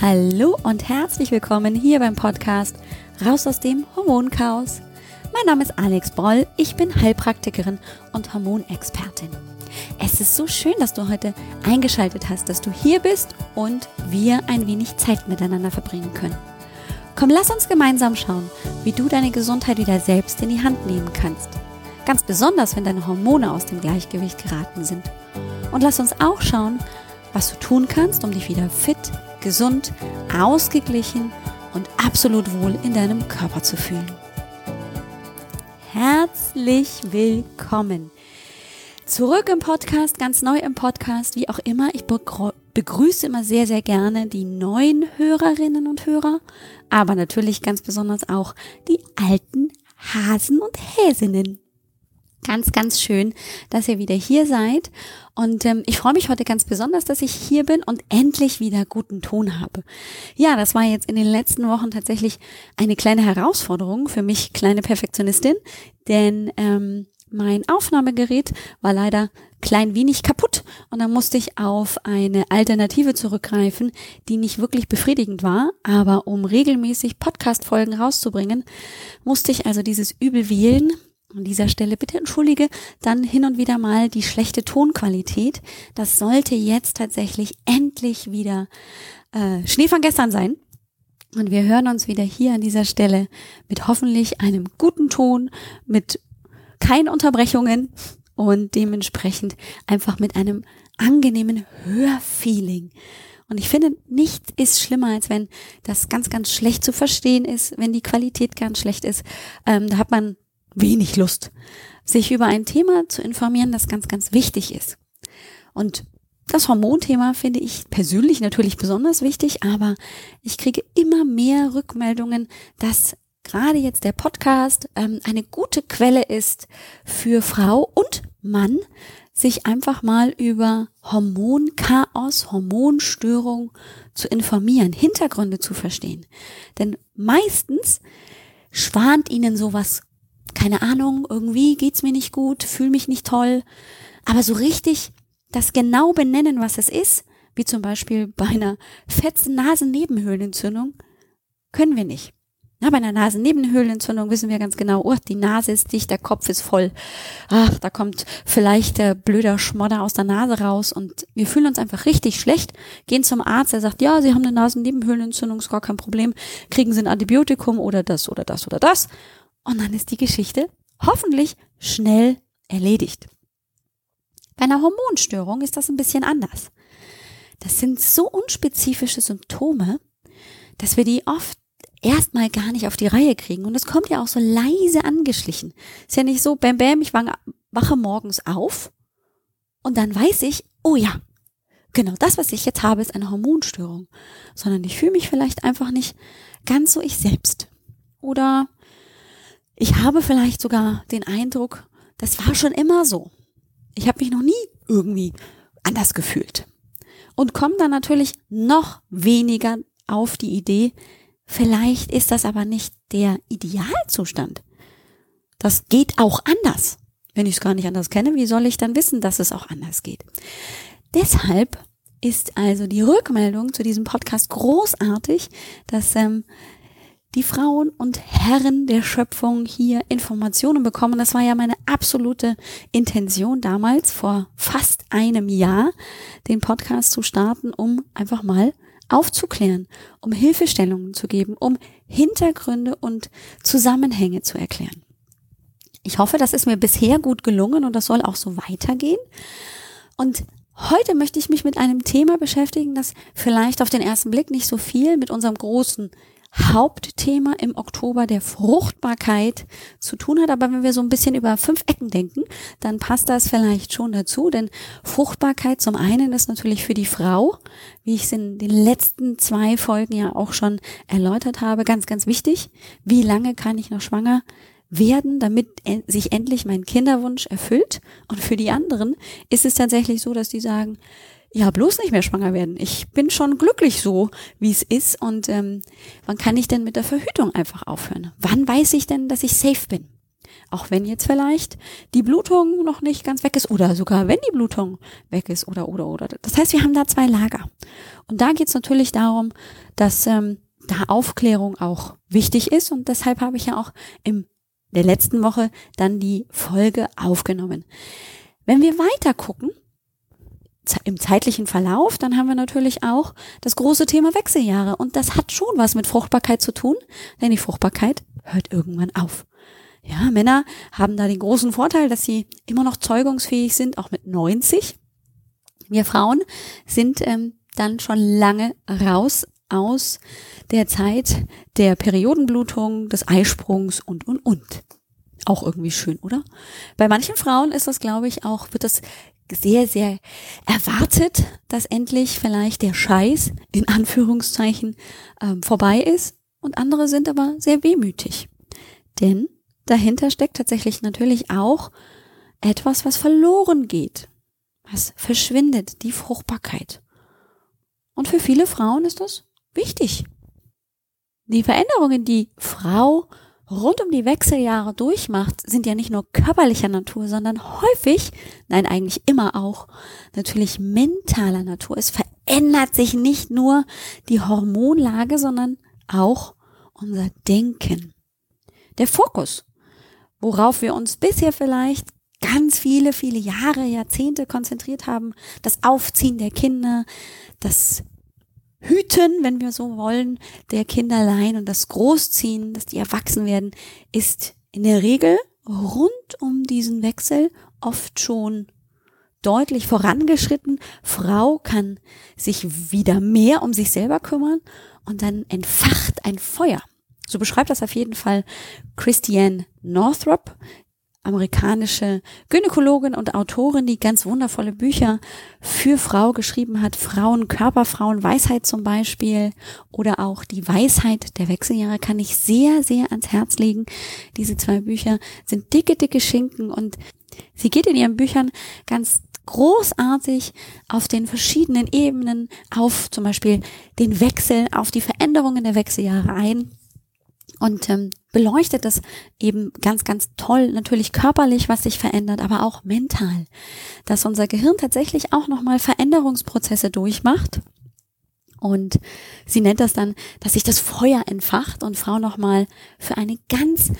Hallo und herzlich willkommen hier beim Podcast Raus aus dem Hormonchaos. Mein Name ist Alex Broll, ich bin Heilpraktikerin und Hormonexpertin. Es ist so schön, dass du heute eingeschaltet hast, dass du hier bist und wir ein wenig Zeit miteinander verbringen können. Komm, lass uns gemeinsam schauen, wie du deine Gesundheit wieder selbst in die Hand nehmen kannst. Ganz besonders, wenn deine Hormone aus dem Gleichgewicht geraten sind. Und lass uns auch schauen, was du tun kannst, um dich wieder fit, gesund, ausgeglichen und absolut wohl in deinem Körper zu fühlen. Herzlich willkommen. Zurück im Podcast, ganz neu im Podcast, wie auch immer. Ich begrüße immer sehr, sehr gerne die neuen Hörerinnen und Hörer, aber natürlich ganz besonders auch die alten Hasen und Häsinnen. Ganz, ganz schön, dass ihr wieder hier seid. Und ähm, ich freue mich heute ganz besonders, dass ich hier bin und endlich wieder guten Ton habe. Ja, das war jetzt in den letzten Wochen tatsächlich eine kleine Herausforderung für mich, kleine Perfektionistin, denn ähm, mein Aufnahmegerät war leider klein wenig kaputt und dann musste ich auf eine Alternative zurückgreifen, die nicht wirklich befriedigend war, aber um regelmäßig Podcast-Folgen rauszubringen, musste ich also dieses Übel wählen, an dieser Stelle bitte entschuldige dann hin und wieder mal die schlechte Tonqualität. Das sollte jetzt tatsächlich endlich wieder äh, Schnee von gestern sein. Und wir hören uns wieder hier an dieser Stelle mit hoffentlich einem guten Ton, mit keinen Unterbrechungen und dementsprechend einfach mit einem angenehmen Hörfeeling. Und ich finde, nichts ist schlimmer, als wenn das ganz, ganz schlecht zu verstehen ist, wenn die Qualität ganz schlecht ist. Ähm, da hat man wenig Lust, sich über ein Thema zu informieren, das ganz, ganz wichtig ist. Und das Hormonthema finde ich persönlich natürlich besonders wichtig, aber ich kriege immer mehr Rückmeldungen, dass gerade jetzt der Podcast ähm, eine gute Quelle ist für Frau und Mann, sich einfach mal über Hormonchaos, Hormonstörung zu informieren, Hintergründe zu verstehen. Denn meistens schwant ihnen sowas keine Ahnung, irgendwie geht's mir nicht gut, fühle mich nicht toll. Aber so richtig das genau benennen, was es ist, wie zum Beispiel bei einer fetzen Nasennebenhöhlenentzündung, können wir nicht. Na, bei einer Nasennebenhöhlenentzündung wissen wir ganz genau, oh, die Nase ist dicht, der Kopf ist voll. Ach, da kommt vielleicht der blöder Schmodder aus der Nase raus und wir fühlen uns einfach richtig schlecht, gehen zum Arzt, der sagt, ja, Sie haben eine Nasennebenhöhlenentzündung, ist gar kein Problem, kriegen Sie ein Antibiotikum oder das oder das oder das und dann ist die Geschichte hoffentlich schnell erledigt. Bei einer Hormonstörung ist das ein bisschen anders. Das sind so unspezifische Symptome, dass wir die oft erstmal gar nicht auf die Reihe kriegen. Und es kommt ja auch so leise angeschlichen. Ist ja nicht so, bam, bam, ich wache morgens auf und dann weiß ich, oh ja, genau das, was ich jetzt habe, ist eine Hormonstörung. Sondern ich fühle mich vielleicht einfach nicht ganz so ich selbst. Oder ich habe vielleicht sogar den Eindruck, das war schon immer so. Ich habe mich noch nie irgendwie anders gefühlt. Und komme dann natürlich noch weniger auf die Idee, vielleicht ist das aber nicht der Idealzustand. Das geht auch anders. Wenn ich es gar nicht anders kenne, wie soll ich dann wissen, dass es auch anders geht? Deshalb ist also die Rückmeldung zu diesem Podcast großartig, dass ähm, die Frauen und Herren der Schöpfung hier Informationen bekommen. Das war ja meine absolute Intention damals, vor fast einem Jahr, den Podcast zu starten, um einfach mal aufzuklären, um Hilfestellungen zu geben, um Hintergründe und Zusammenhänge zu erklären. Ich hoffe, das ist mir bisher gut gelungen und das soll auch so weitergehen. Und heute möchte ich mich mit einem Thema beschäftigen, das vielleicht auf den ersten Blick nicht so viel mit unserem großen Hauptthema im Oktober der Fruchtbarkeit zu tun hat. Aber wenn wir so ein bisschen über fünf Ecken denken, dann passt das vielleicht schon dazu. Denn Fruchtbarkeit zum einen ist natürlich für die Frau, wie ich es in den letzten zwei Folgen ja auch schon erläutert habe, ganz, ganz wichtig. Wie lange kann ich noch schwanger werden, damit sich endlich mein Kinderwunsch erfüllt? Und für die anderen ist es tatsächlich so, dass die sagen, ja, bloß nicht mehr schwanger werden. Ich bin schon glücklich so, wie es ist. Und ähm, wann kann ich denn mit der Verhütung einfach aufhören? Wann weiß ich denn, dass ich safe bin? Auch wenn jetzt vielleicht die Blutung noch nicht ganz weg ist oder sogar wenn die Blutung weg ist oder oder oder. Das heißt, wir haben da zwei Lager. Und da geht es natürlich darum, dass ähm, da Aufklärung auch wichtig ist und deshalb habe ich ja auch im der letzten Woche dann die Folge aufgenommen. Wenn wir weiter gucken, im zeitlichen Verlauf, dann haben wir natürlich auch das große Thema Wechseljahre. Und das hat schon was mit Fruchtbarkeit zu tun, denn die Fruchtbarkeit hört irgendwann auf. Ja, Männer haben da den großen Vorteil, dass sie immer noch zeugungsfähig sind, auch mit 90. Wir Frauen sind ähm, dann schon lange raus aus der Zeit der Periodenblutung, des Eisprungs und, und, und. Auch irgendwie schön, oder? Bei manchen Frauen ist das, glaube ich, auch, wird das sehr, sehr erwartet, dass endlich vielleicht der Scheiß in Anführungszeichen ähm, vorbei ist. Und andere sind aber sehr wehmütig. Denn dahinter steckt tatsächlich natürlich auch etwas, was verloren geht, was verschwindet, die Fruchtbarkeit. Und für viele Frauen ist das wichtig. Die Veränderungen, die Frau rund um die Wechseljahre durchmacht, sind ja nicht nur körperlicher Natur, sondern häufig, nein eigentlich immer auch, natürlich mentaler Natur. Es verändert sich nicht nur die Hormonlage, sondern auch unser Denken. Der Fokus worauf wir uns bisher vielleicht ganz viele, viele Jahre, Jahrzehnte konzentriert haben, das Aufziehen der Kinder, das Hüten, wenn wir so wollen, der Kinderlein und das Großziehen, dass die erwachsen werden, ist in der Regel rund um diesen Wechsel oft schon deutlich vorangeschritten. Frau kann sich wieder mehr um sich selber kümmern und dann entfacht ein Feuer. So beschreibt das auf jeden Fall Christiane Northrop, amerikanische Gynäkologin und Autorin, die ganz wundervolle Bücher für Frau geschrieben hat. Frauen, Körper, Frauen, Weisheit zum Beispiel. Oder auch die Weisheit der Wechseljahre kann ich sehr, sehr ans Herz legen. Diese zwei Bücher sind dicke, dicke Schinken und sie geht in ihren Büchern ganz großartig auf den verschiedenen Ebenen auf zum Beispiel den Wechsel, auf die Veränderungen der Wechseljahre ein und ähm, beleuchtet das eben ganz, ganz toll, natürlich körperlich, was sich verändert, aber auch mental, dass unser Gehirn tatsächlich auch nochmal Veränderungsprozesse durchmacht. Und sie nennt das dann, dass sich das Feuer entfacht und Frau nochmal für eine ganz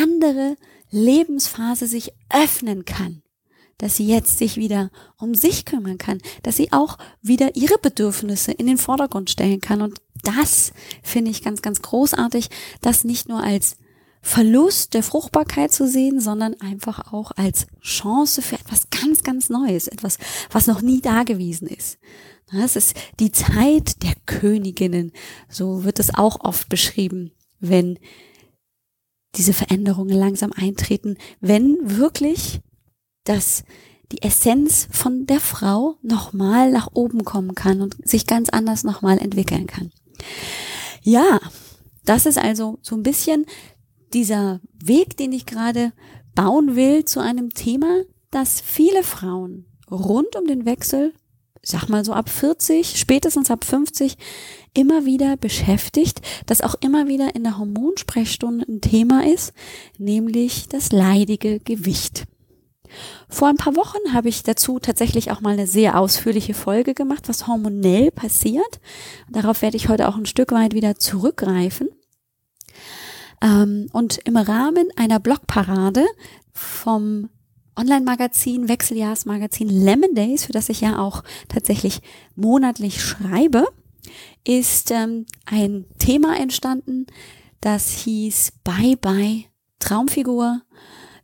andere Lebensphase sich öffnen kann dass sie jetzt sich wieder um sich kümmern kann, dass sie auch wieder ihre Bedürfnisse in den Vordergrund stellen kann. Und das finde ich ganz, ganz großartig, das nicht nur als Verlust der Fruchtbarkeit zu sehen, sondern einfach auch als Chance für etwas ganz, ganz Neues, etwas, was noch nie da gewesen ist. Es ist die Zeit der Königinnen, so wird es auch oft beschrieben, wenn diese Veränderungen langsam eintreten, wenn wirklich dass die Essenz von der Frau nochmal nach oben kommen kann und sich ganz anders nochmal entwickeln kann. Ja, das ist also so ein bisschen dieser Weg, den ich gerade bauen will zu einem Thema, dass viele Frauen rund um den Wechsel, sag mal so ab 40, spätestens ab 50, immer wieder beschäftigt, das auch immer wieder in der Hormonsprechstunde ein Thema ist, nämlich das leidige Gewicht. Vor ein paar Wochen habe ich dazu tatsächlich auch mal eine sehr ausführliche Folge gemacht, was hormonell passiert. Darauf werde ich heute auch ein Stück weit wieder zurückgreifen. Ähm, und im Rahmen einer Blogparade vom Online-Magazin, Wechseljahrsmagazin Lemon Days, für das ich ja auch tatsächlich monatlich schreibe, ist ähm, ein Thema entstanden, das hieß Bye Bye Traumfigur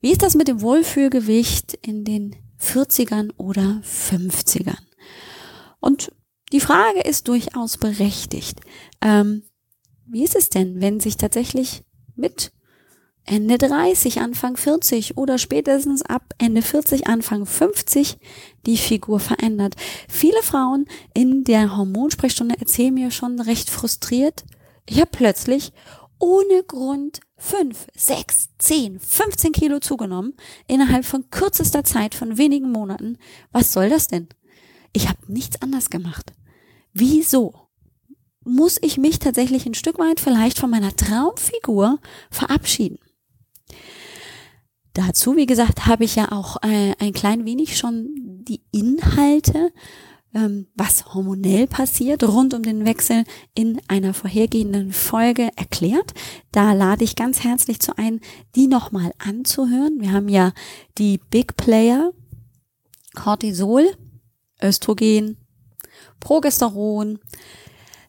wie ist das mit dem Wohlfühlgewicht in den 40ern oder 50ern? Und die Frage ist durchaus berechtigt. Ähm, wie ist es denn, wenn sich tatsächlich mit Ende 30, Anfang 40 oder spätestens ab Ende 40, Anfang 50 die Figur verändert? Viele Frauen in der Hormonsprechstunde erzählen mir schon recht frustriert, ich habe plötzlich ohne Grund fünf, sechs, zehn, 15 Kilo zugenommen innerhalb von kürzester Zeit von wenigen Monaten. Was soll das denn? Ich habe nichts anders gemacht. Wieso? Muss ich mich tatsächlich ein Stück weit vielleicht von meiner Traumfigur verabschieden? dazu, wie gesagt, habe ich ja auch äh, ein klein wenig schon die Inhalte, ähm, was hormonell passiert rund um den Wechsel in einer vorhergehenden Folge erklärt. Da lade ich ganz herzlich zu ein, die nochmal anzuhören. Wir haben ja die Big Player, Cortisol, Östrogen, Progesteron.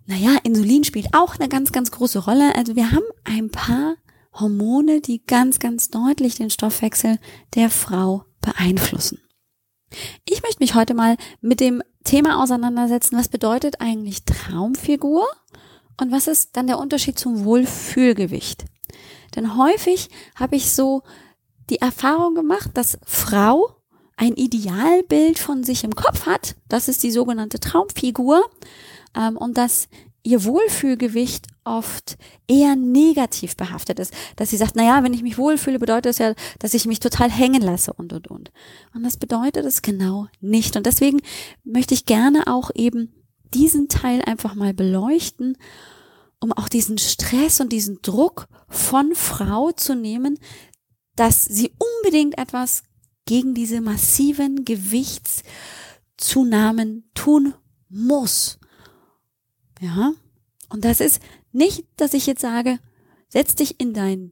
Naja, Insulin spielt auch eine ganz, ganz große Rolle. Also wir haben ein paar Hormone, die ganz, ganz deutlich den Stoffwechsel der Frau beeinflussen. Ich möchte mich heute mal mit dem Thema auseinandersetzen, was bedeutet eigentlich Traumfigur? Und was ist dann der Unterschied zum Wohlfühlgewicht. Denn häufig habe ich so die Erfahrung gemacht, dass Frau ein Idealbild von sich im Kopf hat, das ist die sogenannte Traumfigur, ähm, und dass ihr Wohlfühlgewicht oft eher negativ behaftet ist, dass sie sagt, na ja, wenn ich mich wohlfühle, bedeutet das ja, dass ich mich total hängen lasse und und und. Und das bedeutet es genau nicht. Und deswegen möchte ich gerne auch eben diesen Teil einfach mal beleuchten, um auch diesen Stress und diesen Druck von Frau zu nehmen, dass sie unbedingt etwas gegen diese massiven Gewichtszunahmen tun muss. Ja. Und das ist nicht, dass ich jetzt sage, setz dich in dein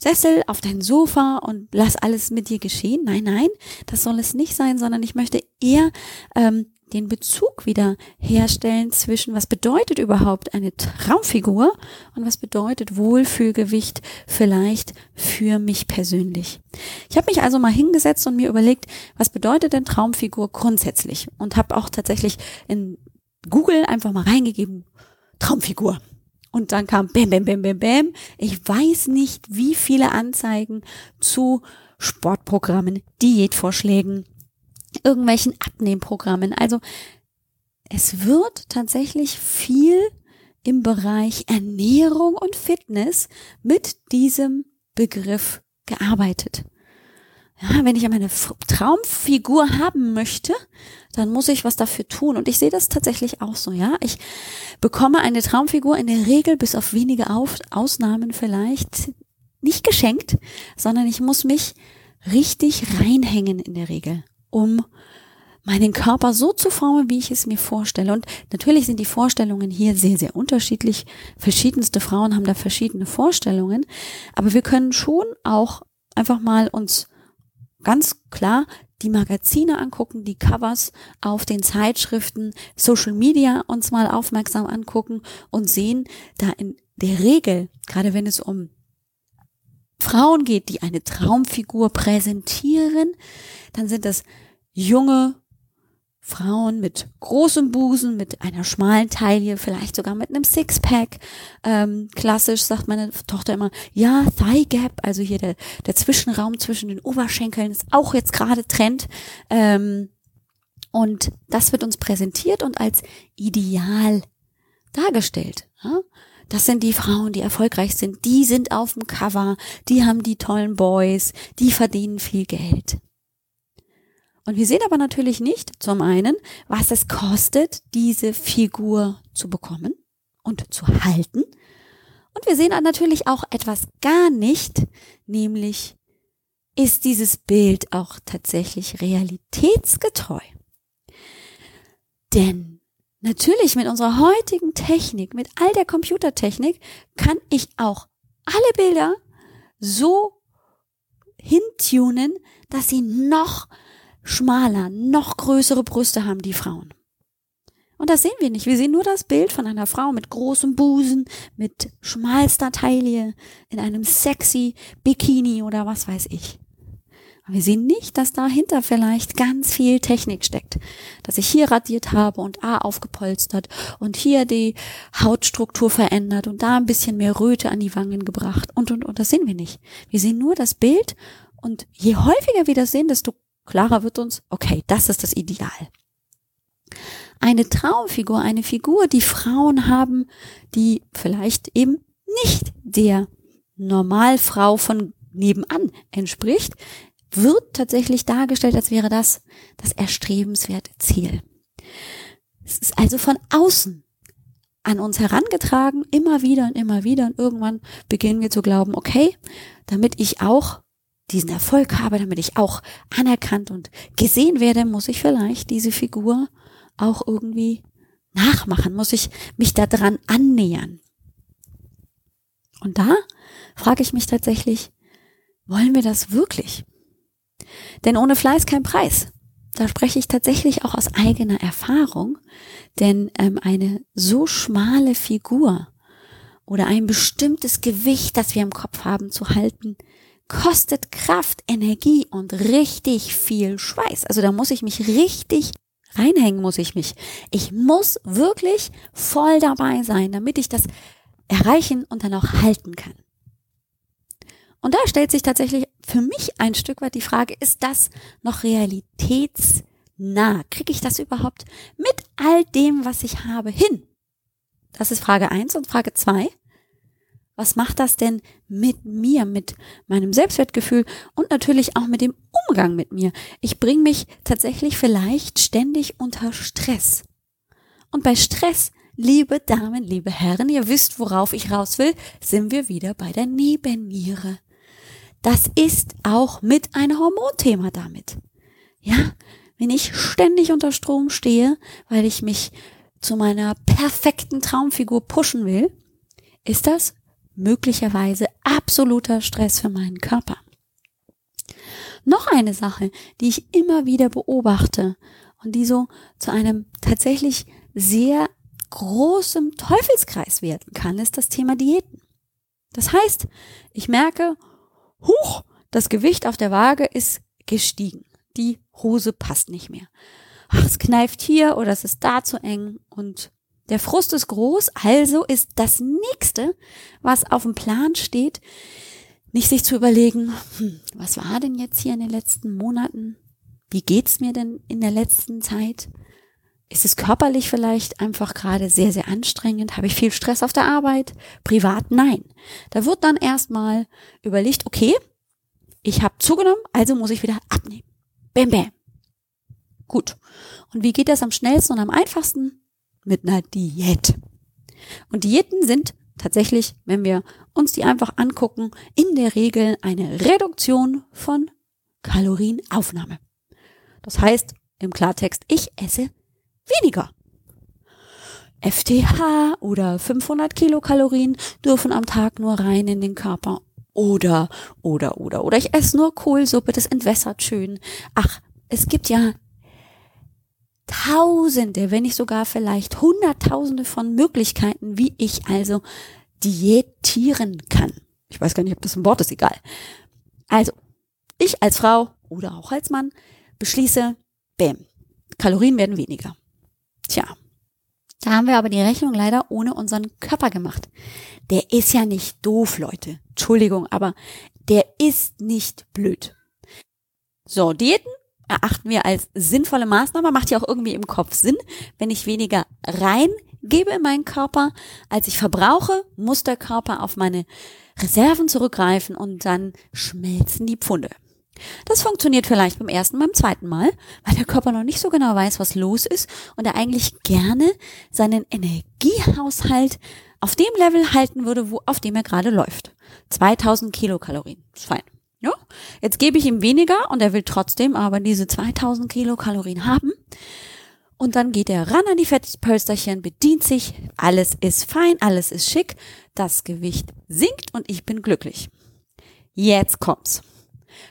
Sessel, auf dein Sofa und lass alles mit dir geschehen. Nein, nein, das soll es nicht sein, sondern ich möchte eher ähm, den Bezug wieder herstellen zwischen, was bedeutet überhaupt eine Traumfigur und was bedeutet Wohlfühlgewicht vielleicht für mich persönlich. Ich habe mich also mal hingesetzt und mir überlegt, was bedeutet denn Traumfigur grundsätzlich und habe auch tatsächlich in Google einfach mal reingegeben, Traumfigur. Und dann kam bam, bam, bam, bam, bam. Ich weiß nicht, wie viele Anzeigen zu Sportprogrammen, Diätvorschlägen, irgendwelchen Abnehmprogrammen. Also es wird tatsächlich viel im Bereich Ernährung und Fitness mit diesem Begriff gearbeitet ja, wenn ich meine Traumfigur haben möchte, dann muss ich was dafür tun. Und ich sehe das tatsächlich auch so, ja. Ich bekomme eine Traumfigur in der Regel bis auf wenige auf Ausnahmen vielleicht nicht geschenkt, sondern ich muss mich richtig reinhängen in der Regel, um meinen Körper so zu formen, wie ich es mir vorstelle. Und natürlich sind die Vorstellungen hier sehr, sehr unterschiedlich. Verschiedenste Frauen haben da verschiedene Vorstellungen. Aber wir können schon auch einfach mal uns ganz klar die Magazine angucken, die Covers auf den Zeitschriften, Social Media uns mal aufmerksam angucken und sehen, da in der Regel, gerade wenn es um Frauen geht, die eine Traumfigur präsentieren, dann sind das junge, Frauen mit großem Busen, mit einer schmalen Taille, vielleicht sogar mit einem Sixpack. Ähm, klassisch sagt meine Tochter immer, ja, Thigh Gap, also hier der, der Zwischenraum zwischen den Oberschenkeln ist auch jetzt gerade Trend. Ähm, und das wird uns präsentiert und als Ideal dargestellt. Ja? Das sind die Frauen, die erfolgreich sind. Die sind auf dem Cover, die haben die tollen Boys, die verdienen viel Geld. Und wir sehen aber natürlich nicht zum einen, was es kostet, diese Figur zu bekommen und zu halten. Und wir sehen natürlich auch etwas gar nicht, nämlich ist dieses Bild auch tatsächlich realitätsgetreu. Denn natürlich mit unserer heutigen Technik, mit all der Computertechnik, kann ich auch alle Bilder so hintunen, dass sie noch schmaler, noch größere Brüste haben die Frauen. Und das sehen wir nicht. Wir sehen nur das Bild von einer Frau mit großem Busen, mit schmalster Taille, in einem sexy Bikini oder was weiß ich. Aber wir sehen nicht, dass dahinter vielleicht ganz viel Technik steckt. Dass ich hier radiert habe und A aufgepolstert und hier die Hautstruktur verändert und da ein bisschen mehr Röte an die Wangen gebracht und, und, und. Das sehen wir nicht. Wir sehen nur das Bild und je häufiger wir das sehen, desto klarer wird uns, okay, das ist das Ideal. Eine Traumfigur, eine Figur, die Frauen haben, die vielleicht eben nicht der Normalfrau von nebenan entspricht, wird tatsächlich dargestellt, als wäre das das erstrebenswerte Ziel. Es ist also von außen an uns herangetragen, immer wieder und immer wieder und irgendwann beginnen wir zu glauben, okay, damit ich auch diesen Erfolg habe, damit ich auch anerkannt und gesehen werde, muss ich vielleicht diese Figur auch irgendwie nachmachen, muss ich mich daran annähern. Und da frage ich mich tatsächlich, wollen wir das wirklich? Denn ohne Fleiß kein Preis. Da spreche ich tatsächlich auch aus eigener Erfahrung, denn ähm, eine so schmale Figur oder ein bestimmtes Gewicht, das wir im Kopf haben, zu halten, kostet Kraft, Energie und richtig viel Schweiß. Also da muss ich mich richtig reinhängen, muss ich mich. Ich muss wirklich voll dabei sein, damit ich das erreichen und dann auch halten kann. Und da stellt sich tatsächlich für mich ein Stück weit die Frage, ist das noch realitätsnah? Kriege ich das überhaupt mit all dem, was ich habe, hin? Das ist Frage eins und Frage zwei. Was macht das denn mit mir, mit meinem Selbstwertgefühl und natürlich auch mit dem Umgang mit mir? Ich bringe mich tatsächlich vielleicht ständig unter Stress. Und bei Stress, liebe Damen, liebe Herren, ihr wisst, worauf ich raus will, sind wir wieder bei der Nebenniere. Das ist auch mit ein Hormonthema damit. Ja, wenn ich ständig unter Strom stehe, weil ich mich zu meiner perfekten Traumfigur pushen will, ist das möglicherweise absoluter Stress für meinen Körper. Noch eine Sache, die ich immer wieder beobachte und die so zu einem tatsächlich sehr großen Teufelskreis werden kann, ist das Thema Diäten. Das heißt, ich merke, huch, das Gewicht auf der Waage ist gestiegen. Die Hose passt nicht mehr. Ach, es kneift hier oder es ist da zu eng und der Frust ist groß, also ist das nächste, was auf dem Plan steht, nicht sich zu überlegen, hm, was war denn jetzt hier in den letzten Monaten? Wie geht's mir denn in der letzten Zeit? Ist es körperlich vielleicht einfach gerade sehr, sehr anstrengend? Habe ich viel Stress auf der Arbeit? Privat? Nein. Da wird dann erstmal überlegt, okay, ich habe zugenommen, also muss ich wieder abnehmen. Bäm, bäm. Gut. Und wie geht das am schnellsten und am einfachsten? Mit einer Diät. Und Diäten sind tatsächlich, wenn wir uns die einfach angucken, in der Regel eine Reduktion von Kalorienaufnahme. Das heißt im Klartext, ich esse weniger. FTH oder 500 Kilokalorien dürfen am Tag nur rein in den Körper. Oder, oder, oder, oder ich esse nur Kohlsuppe, das entwässert schön. Ach, es gibt ja Tausende, wenn nicht sogar vielleicht Hunderttausende von Möglichkeiten, wie ich also diätieren kann. Ich weiß gar nicht, ob das ein Wort ist, egal. Also, ich als Frau oder auch als Mann beschließe, bäm, Kalorien werden weniger. Tja, da haben wir aber die Rechnung leider ohne unseren Körper gemacht. Der ist ja nicht doof, Leute. Entschuldigung, aber der ist nicht blöd. So, Diäten erachten wir als sinnvolle Maßnahme, macht ja auch irgendwie im Kopf Sinn. Wenn ich weniger reingebe in meinen Körper, als ich verbrauche, muss der Körper auf meine Reserven zurückgreifen und dann schmelzen die Pfunde. Das funktioniert vielleicht beim ersten, beim zweiten Mal, weil der Körper noch nicht so genau weiß, was los ist und er eigentlich gerne seinen Energiehaushalt auf dem Level halten würde, wo, auf dem er gerade läuft. 2000 Kilokalorien. Ist fein. Ja? Jetzt gebe ich ihm weniger und er will trotzdem aber diese 2000 Kilokalorien haben. Und dann geht er ran an die Fettpölsterchen, bedient sich, alles ist fein, alles ist schick, das Gewicht sinkt und ich bin glücklich. Jetzt kommt's.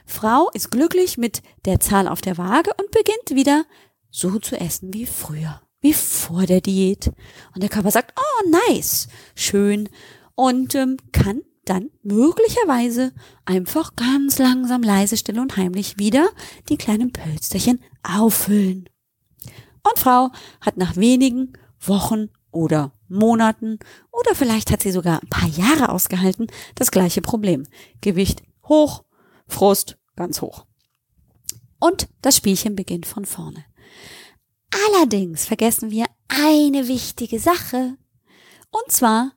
Frau ist glücklich mit der Zahl auf der Waage und beginnt wieder so zu essen wie früher, wie vor der Diät. Und der Körper sagt, oh, nice, schön und ähm, kann dann möglicherweise einfach ganz langsam, leise, still und heimlich wieder die kleinen Pölsterchen auffüllen. Und Frau hat nach wenigen Wochen oder Monaten oder vielleicht hat sie sogar ein paar Jahre ausgehalten das gleiche Problem. Gewicht hoch, Frust ganz hoch. Und das Spielchen beginnt von vorne. Allerdings vergessen wir eine wichtige Sache. Und zwar,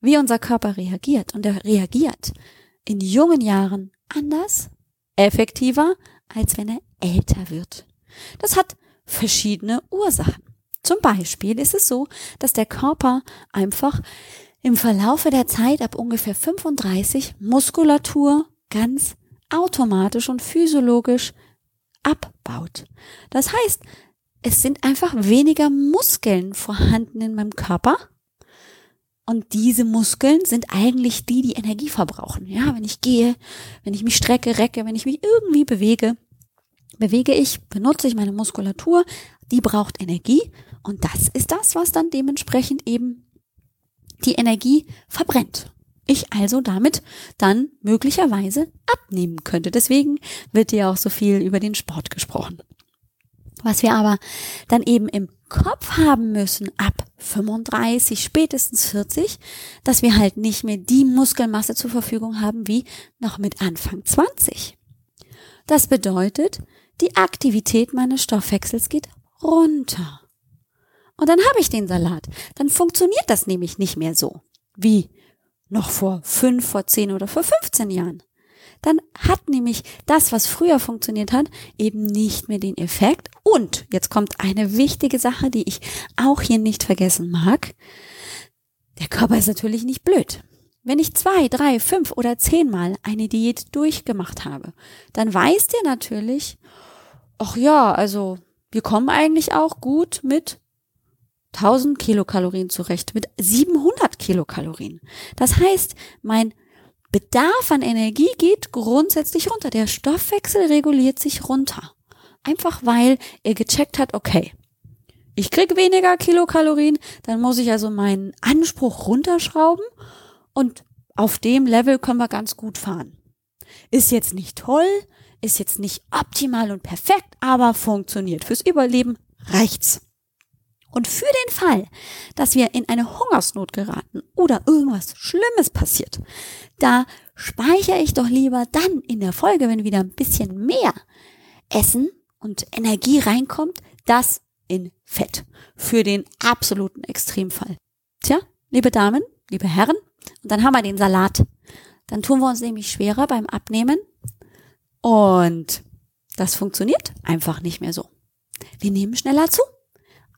wie unser Körper reagiert. Und er reagiert in jungen Jahren anders, effektiver, als wenn er älter wird. Das hat verschiedene Ursachen. Zum Beispiel ist es so, dass der Körper einfach im Verlaufe der Zeit ab ungefähr 35 Muskulatur ganz automatisch und physiologisch abbaut. Das heißt, es sind einfach weniger Muskeln vorhanden in meinem Körper. Und diese Muskeln sind eigentlich die, die Energie verbrauchen. Ja, wenn ich gehe, wenn ich mich strecke, recke, wenn ich mich irgendwie bewege, bewege ich, benutze ich meine Muskulatur, die braucht Energie und das ist das, was dann dementsprechend eben die Energie verbrennt. Ich also damit dann möglicherweise abnehmen könnte. Deswegen wird ja auch so viel über den Sport gesprochen. Was wir aber dann eben im Kopf haben müssen ab 35, spätestens 40, dass wir halt nicht mehr die Muskelmasse zur Verfügung haben wie noch mit Anfang 20. Das bedeutet, die Aktivität meines Stoffwechsels geht runter. Und dann habe ich den Salat. Dann funktioniert das nämlich nicht mehr so wie noch vor fünf, vor zehn oder vor 15 Jahren. Dann hat nämlich das, was früher funktioniert hat, eben nicht mehr den Effekt. Und jetzt kommt eine wichtige Sache, die ich auch hier nicht vergessen mag. Der Körper ist natürlich nicht blöd. Wenn ich zwei, drei, fünf oder zehnmal eine Diät durchgemacht habe, dann weiß der natürlich, ach ja, also wir kommen eigentlich auch gut mit 1000 Kilokalorien zurecht, mit 700 Kilokalorien. Das heißt, mein Bedarf an Energie geht grundsätzlich runter. Der Stoffwechsel reguliert sich runter. Einfach weil er gecheckt hat, okay, ich krieg weniger Kilokalorien, dann muss ich also meinen Anspruch runterschrauben und auf dem Level können wir ganz gut fahren. Ist jetzt nicht toll, ist jetzt nicht optimal und perfekt, aber funktioniert. Fürs Überleben reicht's. Und für den Fall, dass wir in eine Hungersnot geraten oder irgendwas Schlimmes passiert, da speichere ich doch lieber dann in der Folge, wenn wieder ein bisschen mehr Essen und Energie reinkommt, das in Fett. Für den absoluten Extremfall. Tja, liebe Damen, liebe Herren, und dann haben wir den Salat. Dann tun wir uns nämlich schwerer beim Abnehmen, und das funktioniert einfach nicht mehr so. Wir nehmen schneller zu.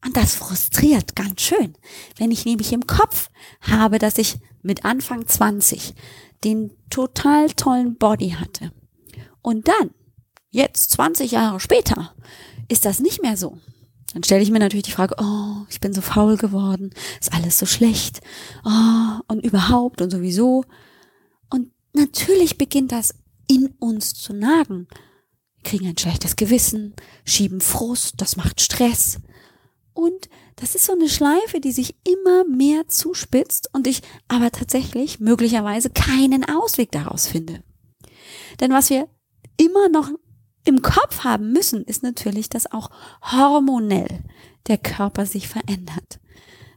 Und das frustriert ganz schön. Wenn ich nämlich im Kopf habe, dass ich mit Anfang 20 den total tollen Body hatte. Und dann, jetzt 20 Jahre später, ist das nicht mehr so. Dann stelle ich mir natürlich die Frage, oh, ich bin so faul geworden, ist alles so schlecht, oh, und überhaupt und sowieso. Und natürlich beginnt das in uns zu nagen. Wir kriegen ein schlechtes Gewissen, schieben Frust, das macht Stress. Und das ist so eine Schleife, die sich immer mehr zuspitzt und ich aber tatsächlich möglicherweise keinen Ausweg daraus finde. Denn was wir immer noch im Kopf haben müssen, ist natürlich, dass auch hormonell der Körper sich verändert.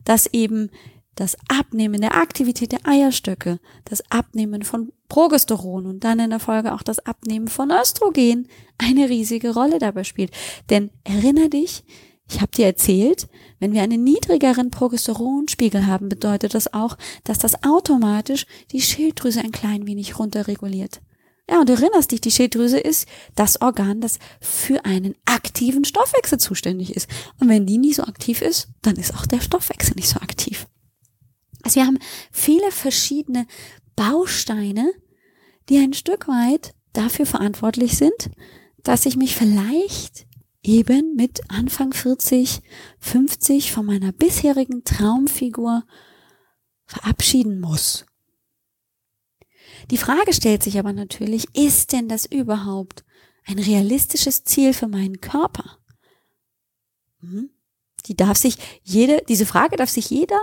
Dass eben das Abnehmen der Aktivität der Eierstöcke, das Abnehmen von Progesteron und dann in der Folge auch das Abnehmen von Östrogen eine riesige Rolle dabei spielt. Denn erinnere dich, ich habe dir erzählt, wenn wir einen niedrigeren Progesteronspiegel haben, bedeutet das auch, dass das automatisch die Schilddrüse ein klein wenig runterreguliert. Ja, und du erinnerst dich, die Schilddrüse ist das Organ, das für einen aktiven Stoffwechsel zuständig ist. Und wenn die nicht so aktiv ist, dann ist auch der Stoffwechsel nicht so aktiv. Also wir haben viele verschiedene Bausteine, die ein Stück weit dafür verantwortlich sind, dass ich mich vielleicht eben mit Anfang 40, 50 von meiner bisherigen Traumfigur verabschieden muss. Die Frage stellt sich aber natürlich, ist denn das überhaupt ein realistisches Ziel für meinen Körper? Hm? Die darf sich jede, diese Frage darf sich jeder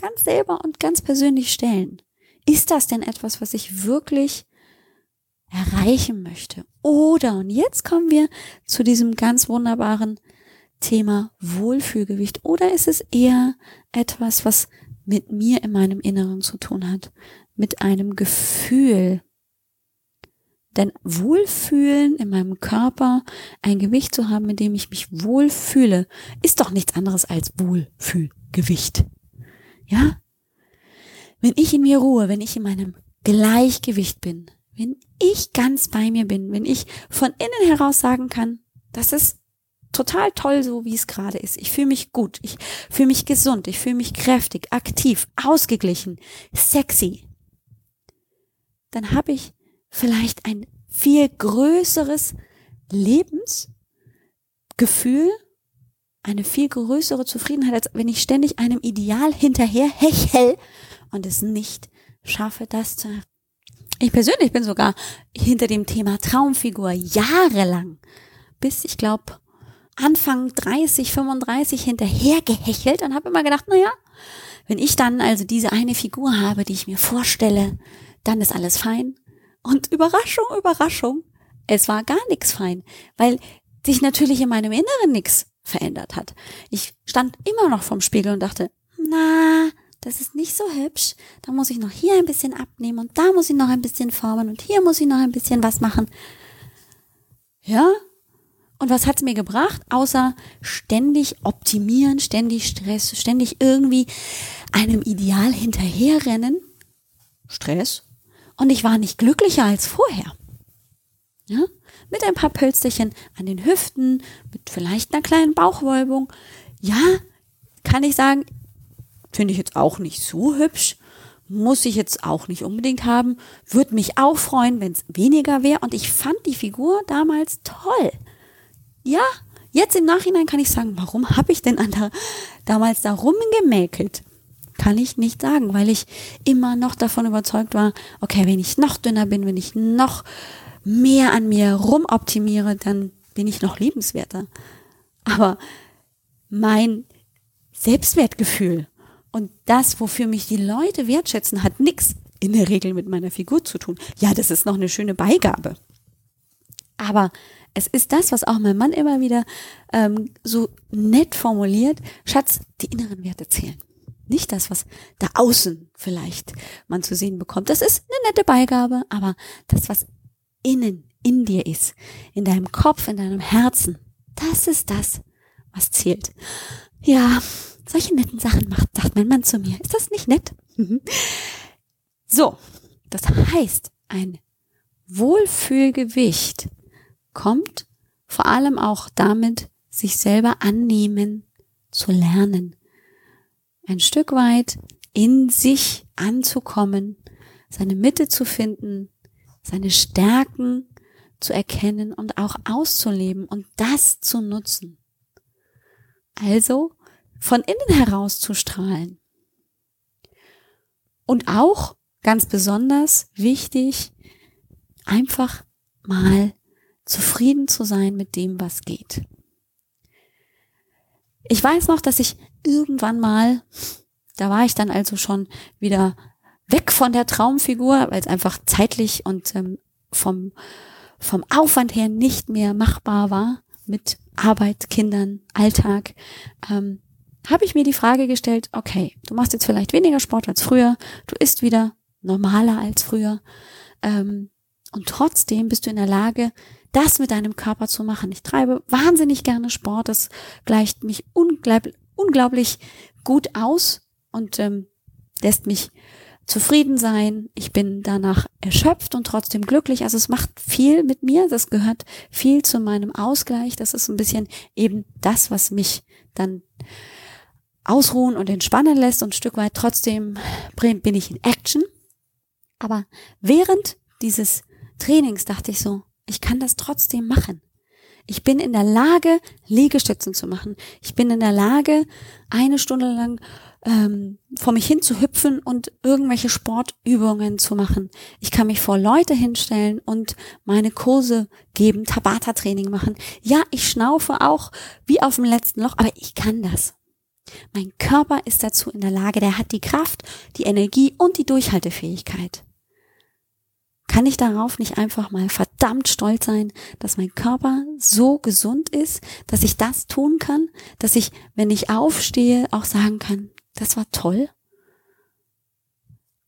ganz selber und ganz persönlich stellen. Ist das denn etwas, was ich wirklich erreichen möchte? Oder, und jetzt kommen wir zu diesem ganz wunderbaren Thema Wohlfühlgewicht. Oder ist es eher etwas, was mit mir in meinem Inneren zu tun hat? Mit einem Gefühl. Denn Wohlfühlen in meinem Körper, ein Gewicht zu haben, mit dem ich mich wohlfühle, ist doch nichts anderes als Wohlfühlgewicht. Ja? Wenn ich in mir ruhe, wenn ich in meinem Gleichgewicht bin, wenn ich ganz bei mir bin, wenn ich von innen heraus sagen kann, das ist total toll so, wie es gerade ist. Ich fühle mich gut, ich fühle mich gesund, ich fühle mich kräftig, aktiv, ausgeglichen, sexy. Dann habe ich vielleicht ein viel größeres Lebensgefühl, eine viel größere Zufriedenheit, als wenn ich ständig einem Ideal hinterher hechel und es nicht schaffe, das zu ich persönlich bin sogar hinter dem Thema Traumfigur jahrelang, bis ich glaube Anfang 30, 35 hinterher gehechelt und habe immer gedacht, na ja, wenn ich dann also diese eine Figur habe, die ich mir vorstelle, dann ist alles fein. Und Überraschung, Überraschung, es war gar nichts fein, weil sich natürlich in meinem Inneren nichts verändert hat. Ich stand immer noch vorm Spiegel und dachte, na, das ist nicht so hübsch. Da muss ich noch hier ein bisschen abnehmen und da muss ich noch ein bisschen formen und hier muss ich noch ein bisschen was machen. Ja? Und was hat's mir gebracht? Außer ständig optimieren, ständig Stress, ständig irgendwie einem Ideal hinterherrennen. Stress. Und ich war nicht glücklicher als vorher. Ja? Mit ein paar Pölsterchen an den Hüften, mit vielleicht einer kleinen Bauchwölbung. Ja, kann ich sagen, Finde ich jetzt auch nicht so hübsch. Muss ich jetzt auch nicht unbedingt haben. Würde mich auch freuen, wenn es weniger wäre. Und ich fand die Figur damals toll. Ja, jetzt im Nachhinein kann ich sagen, warum habe ich denn da, damals da rumgemäkelt? Kann ich nicht sagen, weil ich immer noch davon überzeugt war, okay, wenn ich noch dünner bin, wenn ich noch mehr an mir rumoptimiere, dann bin ich noch liebenswerter. Aber mein Selbstwertgefühl und das, wofür mich die Leute wertschätzen, hat nichts in der Regel mit meiner Figur zu tun. Ja, das ist noch eine schöne Beigabe. Aber es ist das, was auch mein Mann immer wieder ähm, so nett formuliert. Schatz, die inneren Werte zählen. Nicht das, was da außen vielleicht man zu sehen bekommt. Das ist eine nette Beigabe, aber das, was innen in dir ist, in deinem Kopf, in deinem Herzen, das ist das, was zählt. Ja, solche netten Sachen macht, sagt mein Mann zu mir. Ist das nicht nett? Mhm. so, das heißt, ein Wohlfühlgewicht kommt vor allem auch damit, sich selber annehmen zu lernen. Ein Stück weit in sich anzukommen, seine Mitte zu finden, seine Stärken zu erkennen und auch auszuleben und das zu nutzen. Also von innen heraus zu strahlen. Und auch ganz besonders wichtig, einfach mal zufrieden zu sein mit dem, was geht. Ich weiß noch, dass ich irgendwann mal, da war ich dann also schon wieder weg von der Traumfigur, weil es einfach zeitlich und ähm, vom, vom Aufwand her nicht mehr machbar war mit Arbeit, Kindern, Alltag. Ähm, habe ich mir die Frage gestellt, okay, du machst jetzt vielleicht weniger Sport als früher, du isst wieder normaler als früher ähm, und trotzdem bist du in der Lage, das mit deinem Körper zu machen. Ich treibe wahnsinnig gerne Sport, das gleicht mich unglaublich, unglaublich gut aus und ähm, lässt mich zufrieden sein. Ich bin danach erschöpft und trotzdem glücklich. Also es macht viel mit mir. Das gehört viel zu meinem Ausgleich. Das ist ein bisschen eben das, was mich dann ausruhen und entspannen lässt und ein Stück weit trotzdem bin ich in Action. Aber während dieses Trainings dachte ich so, ich kann das trotzdem machen. Ich bin in der Lage, Liegestützen zu machen. Ich bin in der Lage, eine Stunde lang ähm, vor mich hin zu hüpfen und irgendwelche Sportübungen zu machen. Ich kann mich vor Leute hinstellen und meine Kurse geben, Tabata-Training machen. Ja, ich schnaufe auch wie auf dem letzten Loch, aber ich kann das. Mein Körper ist dazu in der Lage, der hat die Kraft, die Energie und die Durchhaltefähigkeit. Kann ich darauf nicht einfach mal verdammt stolz sein, dass mein Körper so gesund ist, dass ich das tun kann, dass ich, wenn ich aufstehe, auch sagen kann, das war toll?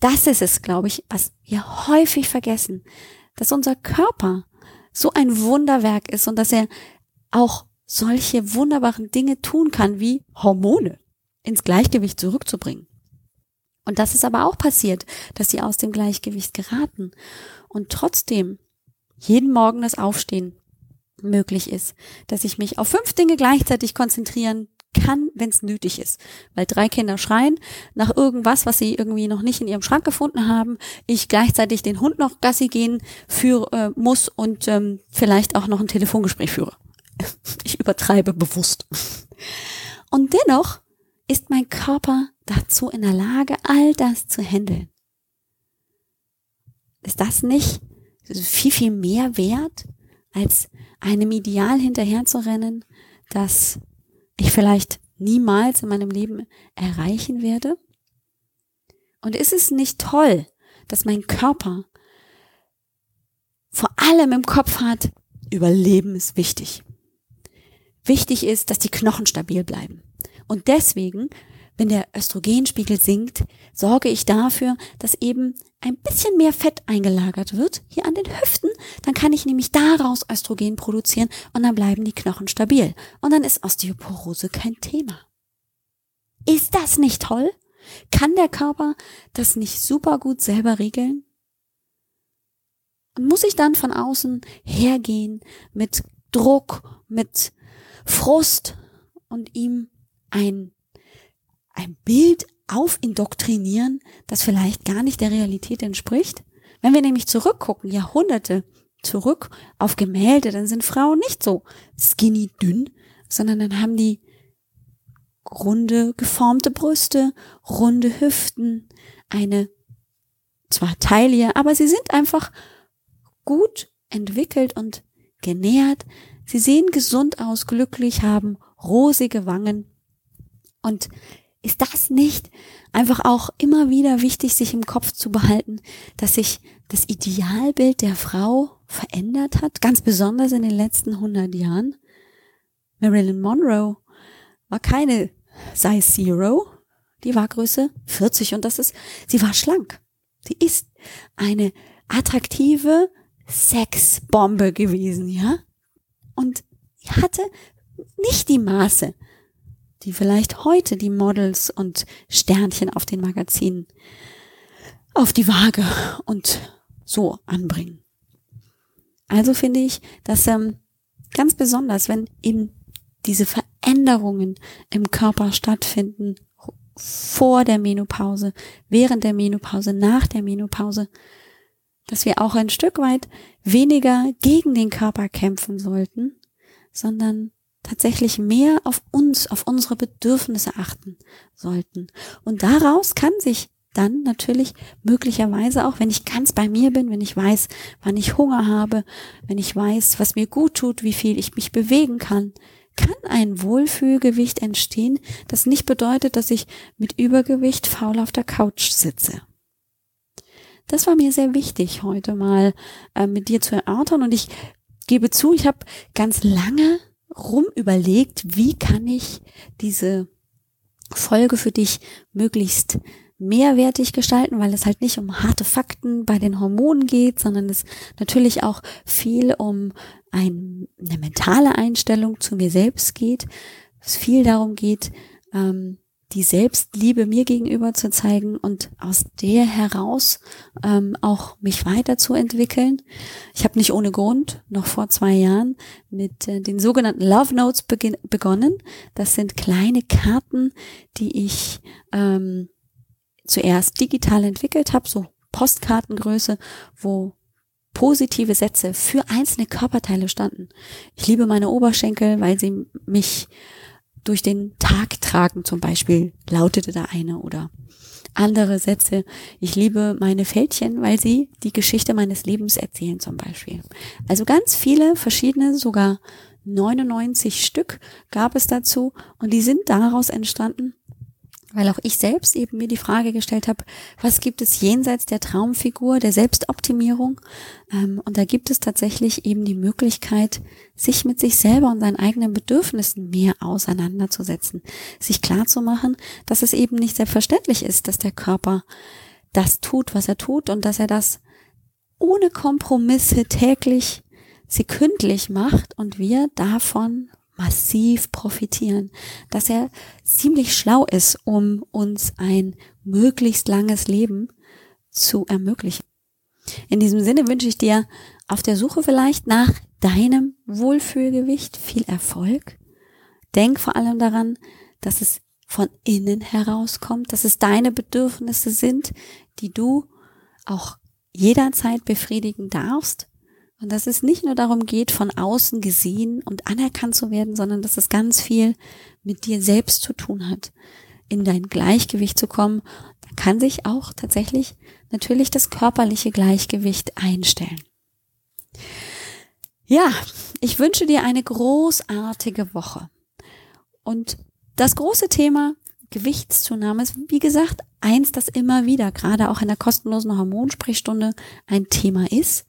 Das ist es, glaube ich, was wir häufig vergessen, dass unser Körper so ein Wunderwerk ist und dass er auch solche wunderbaren Dinge tun kann, wie Hormone ins Gleichgewicht zurückzubringen. Und das ist aber auch passiert, dass sie aus dem Gleichgewicht geraten und trotzdem jeden Morgen das Aufstehen möglich ist, dass ich mich auf fünf Dinge gleichzeitig konzentrieren kann, wenn es nötig ist. Weil drei Kinder schreien nach irgendwas, was sie irgendwie noch nicht in ihrem Schrank gefunden haben, ich gleichzeitig den Hund noch Gassi gehen für, äh, muss und ähm, vielleicht auch noch ein Telefongespräch führe. Ich übertreibe bewusst. Und dennoch ist mein Körper dazu in der Lage, all das zu handeln. Ist das nicht viel, viel mehr wert, als einem Ideal hinterherzurennen, das ich vielleicht niemals in meinem Leben erreichen werde? Und ist es nicht toll, dass mein Körper vor allem im Kopf hat, Überleben ist wichtig. Wichtig ist, dass die Knochen stabil bleiben. Und deswegen, wenn der Östrogenspiegel sinkt, sorge ich dafür, dass eben ein bisschen mehr Fett eingelagert wird, hier an den Hüften, dann kann ich nämlich daraus Östrogen produzieren und dann bleiben die Knochen stabil. Und dann ist Osteoporose kein Thema. Ist das nicht toll? Kann der Körper das nicht super gut selber regeln? Und muss ich dann von außen hergehen mit Druck, mit Frust und ihm ein, ein Bild aufindoktrinieren, das vielleicht gar nicht der Realität entspricht? Wenn wir nämlich zurückgucken, Jahrhunderte zurück auf Gemälde, dann sind Frauen nicht so skinny dünn, sondern dann haben die runde, geformte Brüste, runde Hüften, eine zwar Taille, aber sie sind einfach gut entwickelt und genährt. Sie sehen gesund aus, glücklich, haben rosige Wangen. Und ist das nicht einfach auch immer wieder wichtig, sich im Kopf zu behalten, dass sich das Idealbild der Frau verändert hat, ganz besonders in den letzten 100 Jahren? Marilyn Monroe war keine Size Zero, die war Größe 40 und das ist, sie war schlank. Sie ist eine attraktive Sexbombe gewesen, ja? Und hatte nicht die Maße, die vielleicht heute die Models und Sternchen auf den Magazinen auf die Waage und so anbringen. Also finde ich, dass ähm, ganz besonders, wenn eben diese Veränderungen im Körper stattfinden, vor der Menopause, während der Menopause, nach der Menopause, dass wir auch ein Stück weit weniger gegen den Körper kämpfen sollten, sondern tatsächlich mehr auf uns, auf unsere Bedürfnisse achten sollten. Und daraus kann sich dann natürlich möglicherweise auch, wenn ich ganz bei mir bin, wenn ich weiß, wann ich Hunger habe, wenn ich weiß, was mir gut tut, wie viel ich mich bewegen kann, kann ein Wohlfühlgewicht entstehen, das nicht bedeutet, dass ich mit Übergewicht faul auf der Couch sitze. Das war mir sehr wichtig, heute mal äh, mit dir zu erörtern. Und ich gebe zu, ich habe ganz lange rum überlegt, wie kann ich diese Folge für dich möglichst mehrwertig gestalten, weil es halt nicht um harte Fakten bei den Hormonen geht, sondern es natürlich auch viel um ein, eine mentale Einstellung zu mir selbst geht. Es viel darum geht, ähm, die Selbstliebe mir gegenüber zu zeigen und aus der heraus ähm, auch mich weiterzuentwickeln. Ich habe nicht ohne Grund noch vor zwei Jahren mit äh, den sogenannten Love Notes begonnen. Das sind kleine Karten, die ich ähm, zuerst digital entwickelt habe, so Postkartengröße, wo positive Sätze für einzelne Körperteile standen. Ich liebe meine Oberschenkel, weil sie mich durch den Tag tragen zum Beispiel, lautete da eine oder andere Sätze. Ich liebe meine Fältchen, weil sie die Geschichte meines Lebens erzählen zum Beispiel. Also ganz viele verschiedene, sogar 99 Stück gab es dazu und die sind daraus entstanden, weil auch ich selbst eben mir die Frage gestellt habe, was gibt es jenseits der Traumfigur, der Selbstoptimierung? Ähm, und da gibt es tatsächlich eben die Möglichkeit, sich mit sich selber und seinen eigenen Bedürfnissen mehr auseinanderzusetzen, sich klar zu machen, dass es eben nicht selbstverständlich ist, dass der Körper das tut, was er tut und dass er das ohne Kompromisse täglich, sekündlich macht und wir davon massiv profitieren, dass er ziemlich schlau ist, um uns ein möglichst langes Leben zu ermöglichen. In diesem Sinne wünsche ich dir auf der Suche vielleicht nach deinem Wohlfühlgewicht viel Erfolg. Denk vor allem daran, dass es von innen herauskommt, dass es deine Bedürfnisse sind, die du auch jederzeit befriedigen darfst. Und dass es nicht nur darum geht, von außen gesehen und anerkannt zu werden, sondern dass es ganz viel mit dir selbst zu tun hat, in dein Gleichgewicht zu kommen. Da kann sich auch tatsächlich natürlich das körperliche Gleichgewicht einstellen. Ja, ich wünsche dir eine großartige Woche. Und das große Thema Gewichtszunahme ist, wie gesagt, eins, das immer wieder, gerade auch in der kostenlosen Hormonsprechstunde, ein Thema ist.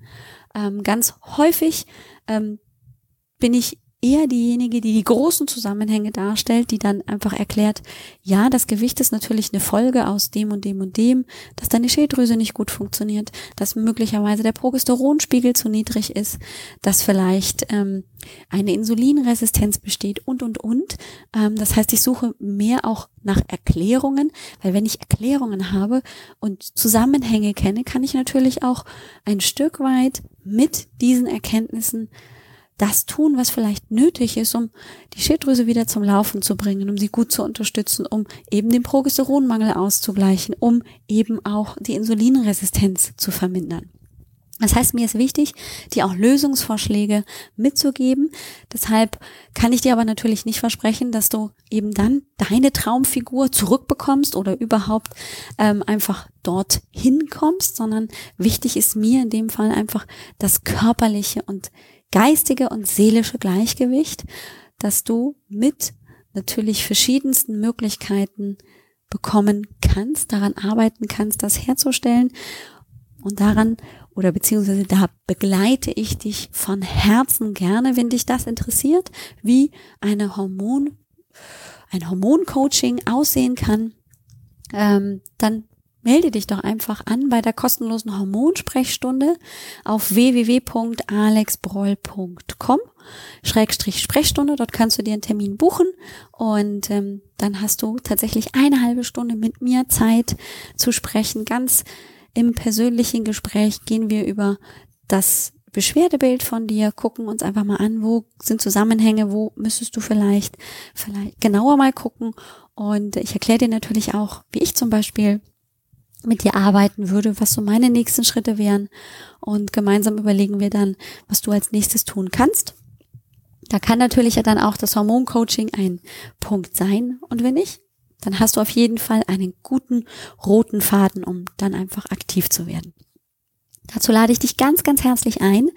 Ähm, ganz häufig ähm, bin ich eher diejenige, die die großen Zusammenhänge darstellt, die dann einfach erklärt, ja, das Gewicht ist natürlich eine Folge aus dem und dem und dem, dass deine Schilddrüse nicht gut funktioniert, dass möglicherweise der Progesteronspiegel zu niedrig ist, dass vielleicht ähm, eine Insulinresistenz besteht und, und, und. Ähm, das heißt, ich suche mehr auch nach Erklärungen, weil wenn ich Erklärungen habe und Zusammenhänge kenne, kann ich natürlich auch ein Stück weit mit diesen Erkenntnissen das tun, was vielleicht nötig ist, um die Schilddrüse wieder zum Laufen zu bringen, um sie gut zu unterstützen, um eben den Progesteronmangel auszugleichen, um eben auch die Insulinresistenz zu vermindern. Das heißt, mir ist wichtig, dir auch Lösungsvorschläge mitzugeben. Deshalb kann ich dir aber natürlich nicht versprechen, dass du eben dann deine Traumfigur zurückbekommst oder überhaupt ähm, einfach dort hinkommst, sondern wichtig ist mir in dem Fall einfach das körperliche und geistige und seelische Gleichgewicht, dass du mit natürlich verschiedensten Möglichkeiten bekommen kannst, daran arbeiten kannst, das herzustellen und daran oder beziehungsweise da begleite ich dich von Herzen gerne, wenn dich das interessiert, wie eine Hormon, ein Hormoncoaching aussehen kann, ähm, dann melde dich doch einfach an bei der kostenlosen Hormonsprechstunde auf www.alexbroll.com Schrägstrich Sprechstunde. Dort kannst du dir einen Termin buchen und ähm, dann hast du tatsächlich eine halbe Stunde mit mir Zeit zu sprechen. Ganz im persönlichen Gespräch gehen wir über das Beschwerdebild von dir, gucken uns einfach mal an, wo sind Zusammenhänge, wo müsstest du vielleicht, vielleicht genauer mal gucken. Und ich erkläre dir natürlich auch, wie ich zum Beispiel mit dir arbeiten würde, was so meine nächsten Schritte wären. Und gemeinsam überlegen wir dann, was du als nächstes tun kannst. Da kann natürlich ja dann auch das Hormoncoaching ein Punkt sein. Und wenn nicht, dann hast du auf jeden Fall einen guten roten Faden, um dann einfach aktiv zu werden. Dazu lade ich dich ganz, ganz herzlich ein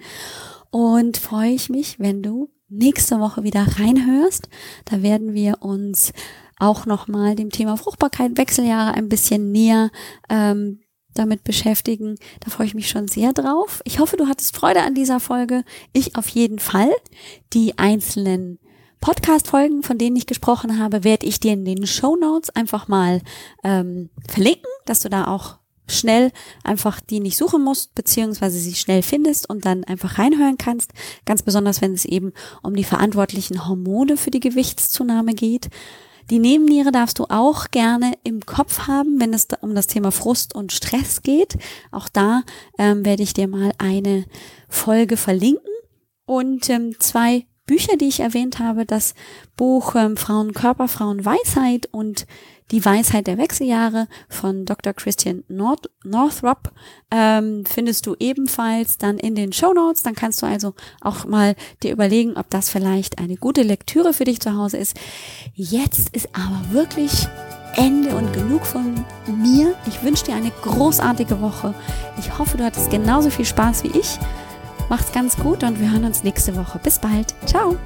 und freue ich mich, wenn du nächste Woche wieder reinhörst. Da werden wir uns auch nochmal dem Thema Fruchtbarkeit, Wechseljahre ein bisschen näher ähm, damit beschäftigen. Da freue ich mich schon sehr drauf. Ich hoffe, du hattest Freude an dieser Folge. Ich auf jeden Fall. Die einzelnen Podcast-Folgen, von denen ich gesprochen habe, werde ich dir in den Show Notes einfach mal ähm, verlinken, dass du da auch schnell einfach die nicht suchen musst, beziehungsweise sie schnell findest und dann einfach reinhören kannst. Ganz besonders, wenn es eben um die verantwortlichen Hormone für die Gewichtszunahme geht. Die Nebenniere darfst du auch gerne im Kopf haben, wenn es um das Thema Frust und Stress geht. Auch da ähm, werde ich dir mal eine Folge verlinken und ähm, zwei Bücher, die ich erwähnt habe, das Buch ähm, Frauen Weisheit und die Weisheit der Wechseljahre von Dr. Christian North Northrop ähm, findest du ebenfalls dann in den Show Notes. Dann kannst du also auch mal dir überlegen, ob das vielleicht eine gute Lektüre für dich zu Hause ist. Jetzt ist aber wirklich Ende und genug von mir. Ich wünsche dir eine großartige Woche. Ich hoffe, du hattest genauso viel Spaß wie ich. Macht's ganz gut und wir hören uns nächste Woche. Bis bald. Ciao.